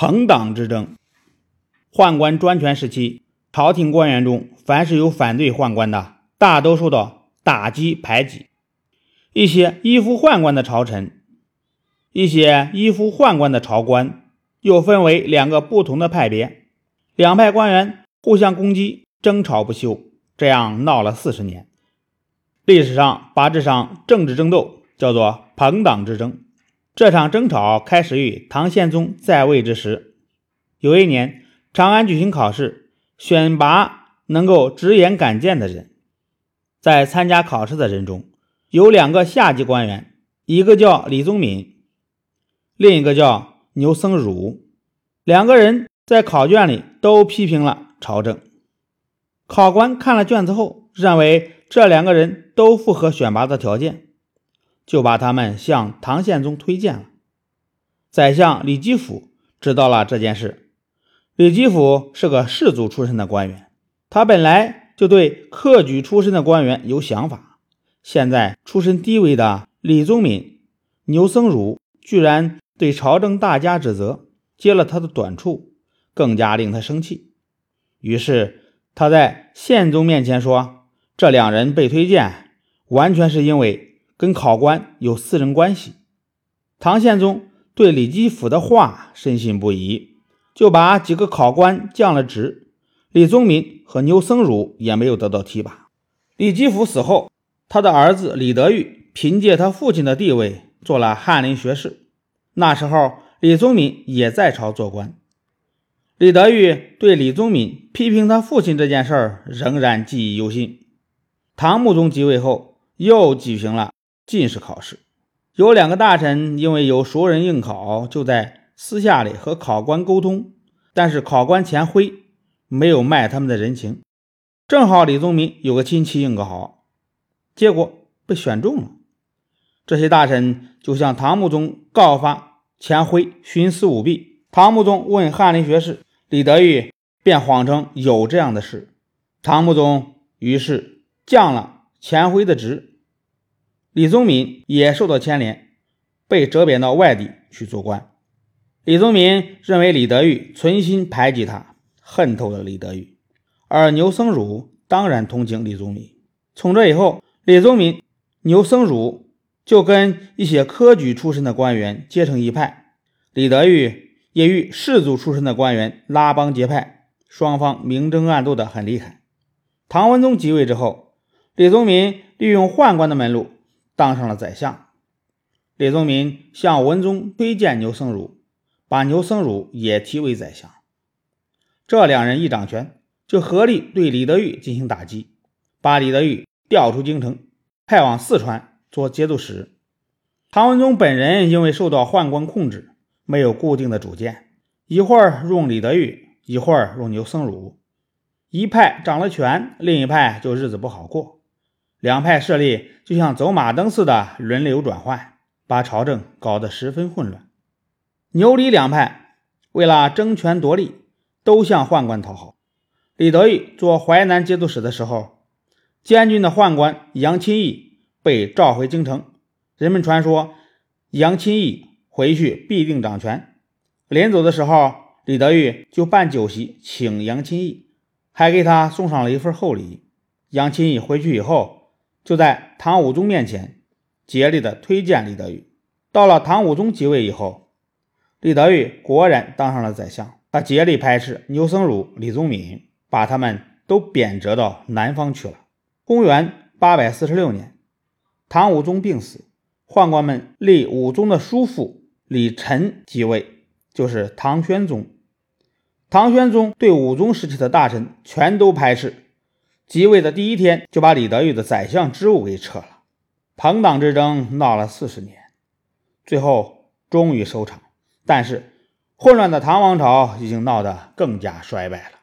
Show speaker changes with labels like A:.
A: 朋党之争。宦官专权时期，朝廷官员中凡是有反对宦官的，大都受到打击排挤。一些依附宦官的朝臣，一些依附宦官的朝官，又分为两个不同的派别，两派官员互相攻击，争吵不休，这样闹了四十年。历史上把这场政治争斗叫做朋党之争。这场争吵开始于唐宪宗在位之时。有一年，长安举行考试，选拔能够直言敢谏的人。在参加考试的人中，有两个下级官员，一个叫李宗闵，另一个叫牛僧孺。两个人在考卷里都批评了朝政。考官看了卷子后，认为。这两个人都符合选拔的条件，就把他们向唐宪宗推荐了。宰相李吉甫知道了这件事。李吉甫是个士族出身的官员，他本来就对科举出身的官员有想法。现在出身低微的李宗闵、牛僧孺居然对朝政大加指责，揭了他的短处，更加令他生气。于是他在宪宗面前说。这两人被推荐，完全是因为跟考官有私人关系。唐宪宗对李基甫的话深信不疑，就把几个考官降了职。李宗闵和牛僧孺也没有得到提拔。李基甫死后，他的儿子李德裕凭借他父亲的地位做了翰林学士。那时候，李宗闵也在朝做官。李德裕对李宗闵批评他父亲这件事儿仍然记忆犹新。唐穆宗即位后，又举行了进士考试。有两个大臣因为有熟人应考，就在私下里和考官沟通，但是考官钱辉没有卖他们的人情。正好李宗闵有个亲戚应考，结果被选中了。这些大臣就向唐穆宗告发钱辉徇私舞弊。唐穆宗问翰林学士李德裕，便谎称有这样的事。唐穆宗于是。降了钱辉的职，李宗闵也受到牵连，被折贬到外地去做官。李宗闵认为李德裕存心排挤他，恨透了李德裕，而牛僧孺当然同情李宗闵。从这以后，李宗闵、牛僧孺就跟一些科举出身的官员结成一派，李德裕也与士族出身的官员拉帮结派，双方明争暗斗的很厉害。唐文宗即位之后。李宗闵利用宦官的门路当上了宰相。李宗闵向文宗推荐牛僧孺，把牛僧孺也提为宰相。这两人一掌权，就合力对李德裕进行打击，把李德裕调出京城，派往四川做节度使。唐文宗本人因为受到宦官控制，没有固定的主见，一会儿用李德裕，一会儿用牛僧孺，一派掌了权，另一派就日子不好过。两派势力就像走马灯似的轮流转换，把朝政搞得十分混乱。牛李两派为了争权夺利，都向宦官讨好。李德裕做淮南节度使的时候，监军的宦官杨钦义被召回京城。人们传说杨钦义回去必定掌权。临走的时候，李德裕就办酒席请杨钦义，还给他送上了一份厚礼。杨钦义回去以后。就在唐武宗面前竭力的推荐李德裕。到了唐武宗即位以后，李德裕果然当上了宰相。他竭力排斥牛僧孺、李宗闵，把他们都贬谪到南方去了。公元八百四十六年，唐武宗病死，宦官们立武宗的叔父李忱即位，就是唐宣宗。唐宣宗对武宗时期的大臣全都排斥。即位的第一天，就把李德裕的宰相职务给撤了。朋党之争闹了四十年，最后终于收场。但是，混乱的唐王朝已经闹得更加衰败了。